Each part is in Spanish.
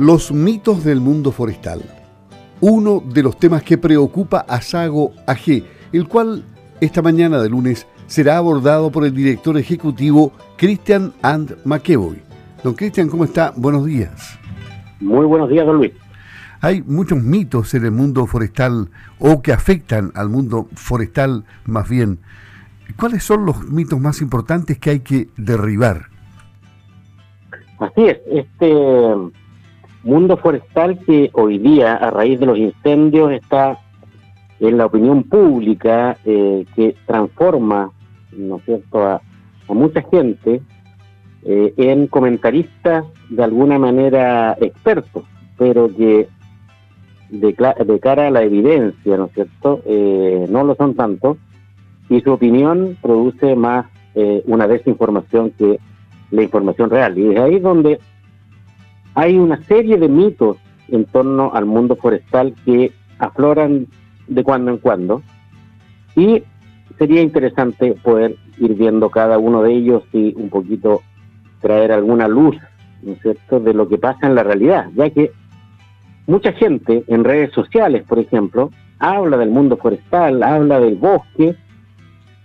Los mitos del mundo forestal. Uno de los temas que preocupa a Sago AG, el cual esta mañana de lunes será abordado por el director ejecutivo Christian And McEvoy. Don Christian, ¿cómo está? Buenos días. Muy buenos días, don Luis. Hay muchos mitos en el mundo forestal o que afectan al mundo forestal más bien. ¿Cuáles son los mitos más importantes que hay que derribar? Así es, este mundo forestal que hoy día, a raíz de los incendios, está en la opinión pública, eh, que transforma, ¿no es cierto?, a, mucha gente eh, en comentaristas de alguna manera expertos, pero que de, de, cara a la evidencia, ¿no es cierto?, eh, no lo son tanto, y su opinión produce más una desinformación que la información real. Y es ahí donde hay una serie de mitos en torno al mundo forestal que afloran de cuando en cuando y sería interesante poder ir viendo cada uno de ellos y un poquito traer alguna luz, ¿no es cierto?, de lo que pasa en la realidad, ya que mucha gente en redes sociales, por ejemplo, habla del mundo forestal, habla del bosque,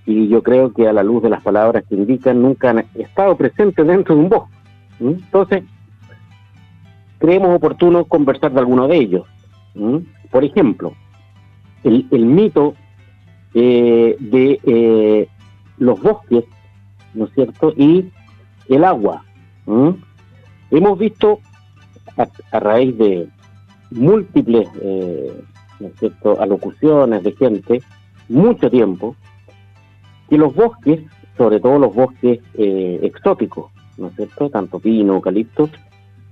y yo creo que a la luz de las palabras que indican nunca han estado presentes dentro de un bosque. Entonces, creemos oportuno conversar de alguno de ellos. Por ejemplo, el, mito eh, de eh, los bosques, ¿no es cierto? Y el agua. Hemos visto a, raíz de múltiples, eh, ¿no es cierto?, alocuciones de gente, mucho tiempo, que los bosques, sobre todo los bosques eh, exóticos, ¿no es cierto?, tanto pino, eucalipto,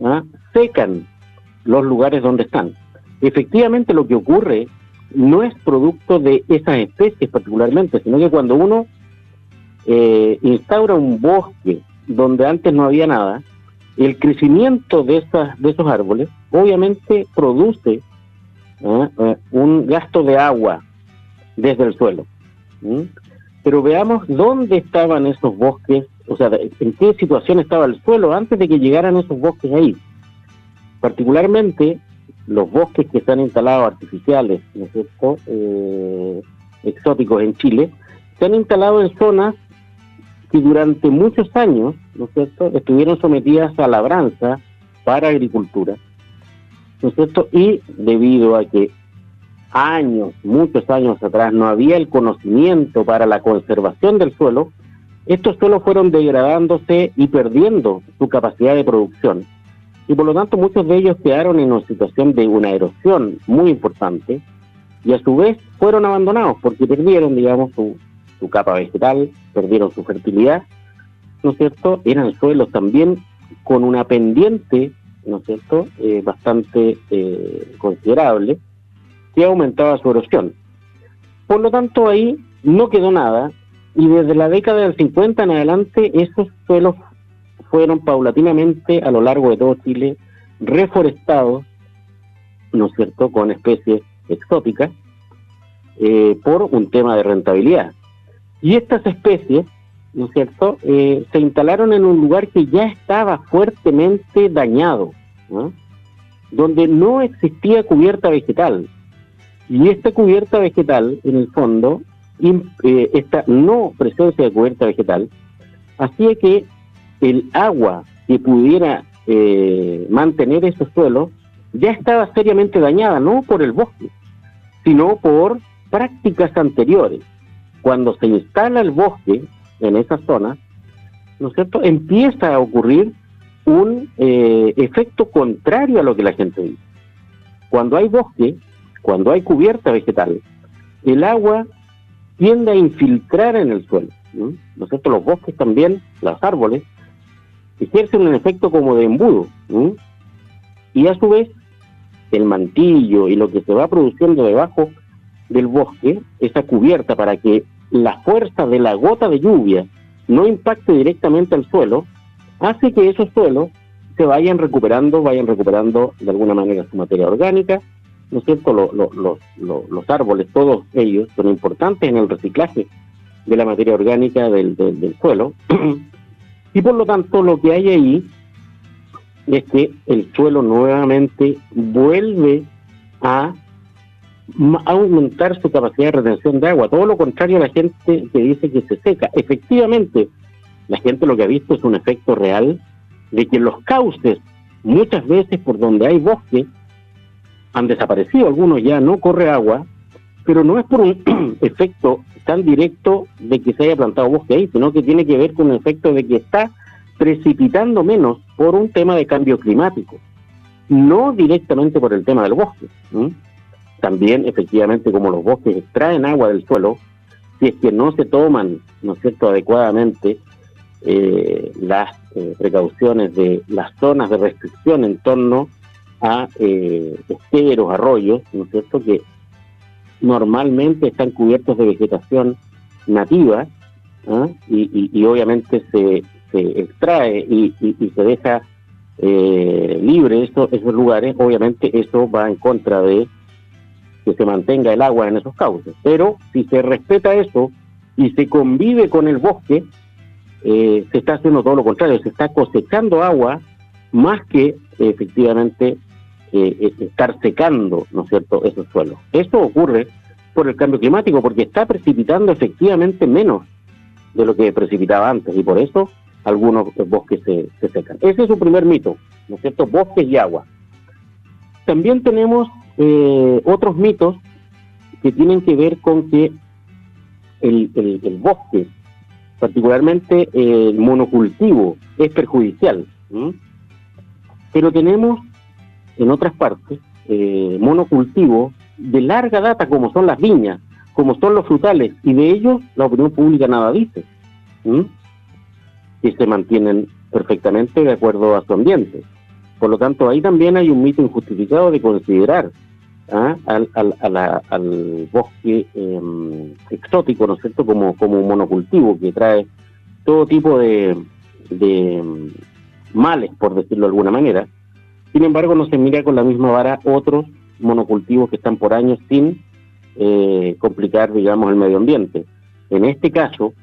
¿ah? secan los lugares donde están. Efectivamente lo que ocurre no es producto de esas especies particularmente, sino que cuando uno eh, instaura un bosque donde antes no había nada, el crecimiento de, esas, de esos árboles obviamente produce ¿ah? eh, un gasto de agua desde el suelo. Pero veamos dónde estaban esos bosques, o sea, en qué situación estaba el suelo antes de que llegaran esos bosques ahí. Particularmente los bosques que están instalados artificiales, ¿no es cierto?, eh, exóticos en Chile, se han instalado en zonas que durante muchos años, ¿no es cierto?, estuvieron sometidas a labranza para agricultura, ¿no es cierto?, y debido a que años, muchos años atrás, no había el conocimiento para la conservación del suelo, estos suelos fueron degradándose y perdiendo su capacidad de producción. Y por lo tanto muchos de ellos quedaron en una situación de una erosión muy importante y a su vez fueron abandonados porque perdieron, digamos, su, capa vegetal, perdieron su fertilidad, ¿no es cierto? Eran suelos también con una pendiente, ¿no es cierto?, eh, bastante eh, considerable que aumentaba su erosión. Por lo tanto, ahí no quedó nada y desde la década del 50 en adelante esos suelos fueron paulatinamente a lo largo de todo Chile reforestados, ¿no es cierto?, con especies exóticas eh, por un tema de rentabilidad. Y estas especies, ¿no es cierto?, eh, se instalaron en un lugar que ya estaba fuertemente dañado, donde no existía cubierta vegetal, y esta cubierta vegetal, en el fondo, esta no presencia de cubierta vegetal, hacía que el agua que pudiera eh, mantener esos suelos ya estaba seriamente dañada, no por el bosque, sino por prácticas anteriores. Cuando se instala el bosque en esa zona, ¿no es cierto?, empieza a ocurrir un eh, efecto contrario a lo que la gente dice. Cuando hay bosque, cuando hay cubierta vegetal, el agua tiende a infiltrar en el suelo. ¿no? Los bosques también, los árboles, ejercen un efecto como de embudo. Y a su vez, el mantillo y lo que se va produciendo debajo del bosque, esa cubierta para que la fuerza de la gota de lluvia no impacte directamente al suelo, hace que esos suelos se vayan recuperando, vayan recuperando de alguna manera su materia orgánica ¿no es cierto? los árboles, todos ellos, son importantes en el reciclaje de la materia orgánica del, suelo. y por lo tanto, lo que hay ahí es que el suelo nuevamente vuelve a aumentar su capacidad de retención de agua. Todo lo contrario a la gente que dice que se seca. Efectivamente, la gente lo que ha visto es un efecto real de que los cauces, muchas veces por donde hay bosque, han desaparecido. Algunos ya no corre agua, pero no es por un efecto tan directo de que se haya plantado bosque ahí, sino que tiene que ver con el efecto de que está precipitando menos por un tema de cambio climático, no directamente por el tema del bosque. También, efectivamente, como los bosques extraen agua del suelo, si es que no se toman, ¿no es cierto?, adecuadamente eh, las eh, precauciones de las zonas de restricción en torno a eh, esteros, arroyos, ¿no es cierto?, que normalmente están cubiertos de vegetación nativa ¿ah? y, obviamente se, se extrae y, se deja eh, libre esos lugares, obviamente eso va en contra de que se mantenga el agua en esos cauces. Pero si se respeta eso y se convive con el bosque, eh, se está haciendo todo lo contrario, se está cosechando agua más que efectivamente eh, estar secando, ¿no es cierto?, esos suelos. Esto ocurre por el cambio climático, porque está precipitando efectivamente menos de lo que precipitaba antes, y por eso algunos bosques se, secan. Ese es su primer mito, ¿no es cierto?, bosques y agua. También tenemos eh, otros mitos que tienen que ver con que el, el, bosque, particularmente el monocultivo, es perjudicial. Pero tenemos en otras partes, eh, monocultivos de larga data, como son las viñas, como son los frutales, y de ellos la opinión pública nada dice, y se mantienen perfectamente de acuerdo a su ambiente. Por lo tanto, ahí también hay un mito injustificado de considerar ¿ah? al, al, bosque em, exótico, ¿no es cierto?, como, como un monocultivo que trae todo tipo de, de em, males, por decirlo de alguna manera, sin embargo, no se mira con la misma vara otros monocultivos que están por años sin eh, complicar, digamos, el medio ambiente. En este caso,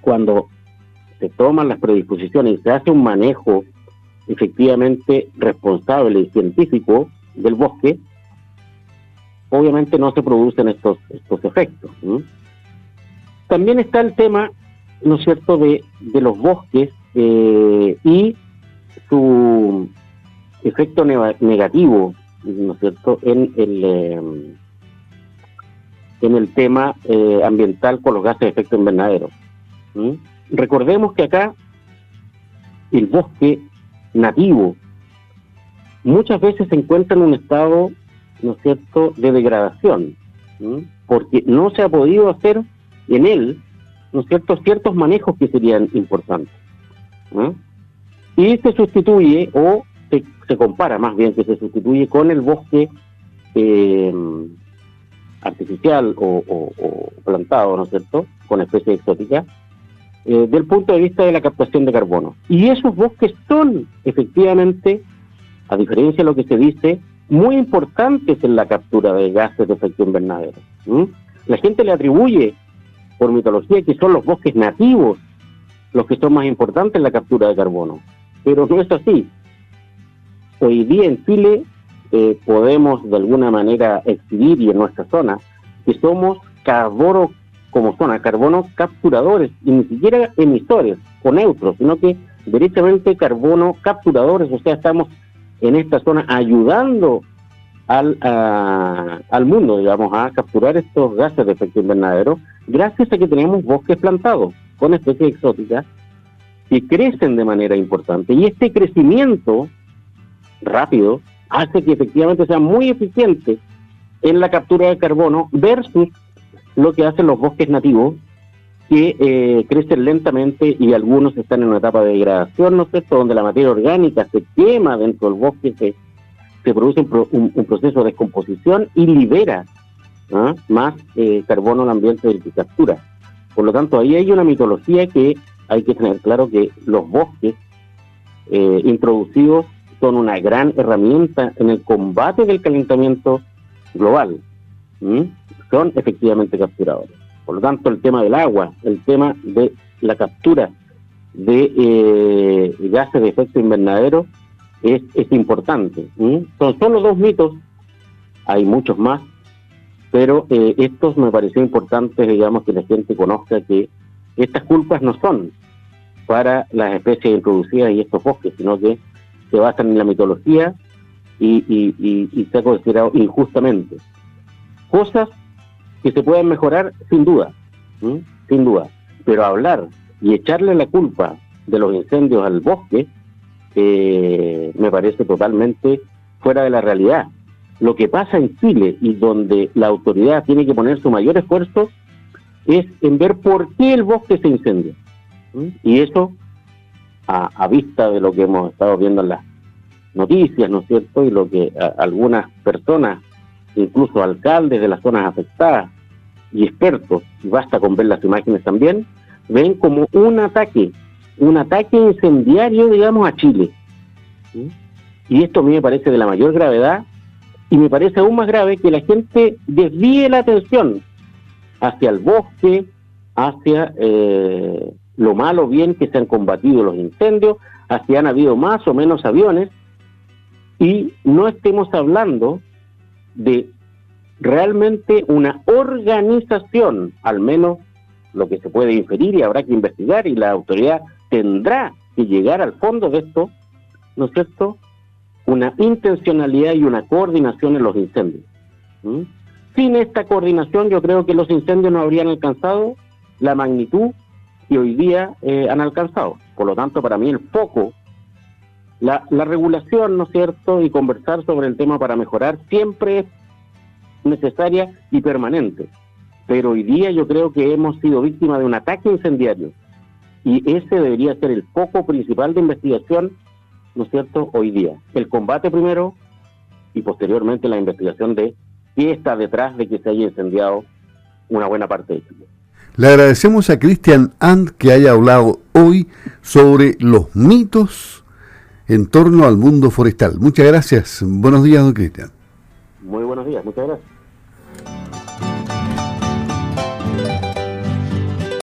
cuando se toman las predisposiciones y se hace un manejo efectivamente responsable y científico del bosque, obviamente no se producen estos, estos efectos. También está el tema, ¿no es cierto?, de, los bosques eh, y su efecto negativo, ¿no es cierto?, en el, eh, en el tema eh, ambiental con los gases de efecto invernadero. Recordemos que acá el bosque nativo muchas veces se encuentra en un estado, ¿no es cierto?, de degradación, porque no se ha podido hacer en él, ¿no es cierto?, ciertos manejos que serían importantes y se sustituye o se, compara más bien que se sustituye con el bosque eh, artificial o, plantado, ¿no es cierto?, con especies exóticas, eh, del punto de vista de la captación de carbono. Y esos bosques son efectivamente, a diferencia de lo que se dice, muy importantes en la captura de gases de efecto invernadero. La gente le atribuye, por mitología, que son los bosques nativos los que son más importantes en la captura de carbono pero no es así. Hoy día en Chile eh, podemos de alguna manera exhibir y en nuestra zona que somos carbono como zona, carbono capturadores y ni siquiera emisores o neutros, sino que directamente carbono capturadores, o sea, estamos en esta zona ayudando al, al mundo, digamos, a capturar estos gases de efecto invernadero, gracias a que tenemos bosques plantados con especies exóticas que crecen de manera importante. Y este crecimiento rápido hace que efectivamente sea muy eficiente en la captura de carbono versus lo que hacen los bosques nativos, que eh, crecen lentamente y algunos están en una etapa de degradación, ¿no es cierto?, donde la materia orgánica se quema dentro del bosque, se, se produce un, proceso de descomposición y libera ¿ah? más eh, carbono al ambiente del que captura. Por lo tanto, ahí hay una mitología que hay que tener claro que los bosques eh, introducidos son una gran herramienta en el combate del calentamiento global. Son efectivamente capturadores. Por lo tanto, el tema del agua, el tema de la captura de eh, gases de efecto invernadero es, importante. Son solo dos mitos, hay muchos más, pero eh, estos me pareció importante, digamos, que la gente conozca que estas culpas no son para las especies introducidas y estos bosques, sino que se basan en la mitología y, y, se ha considerado injustamente. Cosas que se pueden mejorar sin duda, sin duda, pero hablar y echarle la culpa de los incendios al bosque eh, me parece totalmente fuera de la realidad. Lo que pasa en Chile y donde la autoridad tiene que poner su mayor esfuerzo es en ver por qué el bosque se incendia. Y eso, a, vista de lo que hemos estado viendo en las noticias, ¿no es cierto? Y lo que algunas personas, incluso alcaldes de las zonas afectadas y expertos, y basta con ver las imágenes también, ven como un ataque, un ataque incendiario, digamos, a Chile. Y esto a mí me parece de la mayor gravedad y me parece aún más grave que la gente desvíe la atención hacia el bosque, hacia eh, lo malo bien que se han combatido los incendios, hacia han habido más o menos aviones, y no estemos hablando de realmente una organización, al menos lo que se puede inferir y habrá que investigar y la autoridad tendrá que llegar al fondo de esto, ¿no es cierto? Una intencionalidad y una coordinación en los incendios. Sin esta coordinación yo creo que los incendios no habrían alcanzado la magnitud que hoy día eh, han alcanzado. Por lo tanto, para mí el foco, la, la regulación, ¿no es cierto?, y conversar sobre el tema para mejorar siempre es necesaria y permanente pero hoy día yo creo que hemos sido víctimas de un ataque incendiario y ese debería ser el foco principal de investigación, ¿no es cierto?, hoy día. El combate primero y posteriormente la investigación de qué está detrás de que se haya incendiado una buena parte de Chile. Le agradecemos a Cristian And que haya hablado hoy sobre los mitos en torno al mundo forestal. Muchas gracias. Buenos días, don Cristian. Muy buenos días, muchas gracias.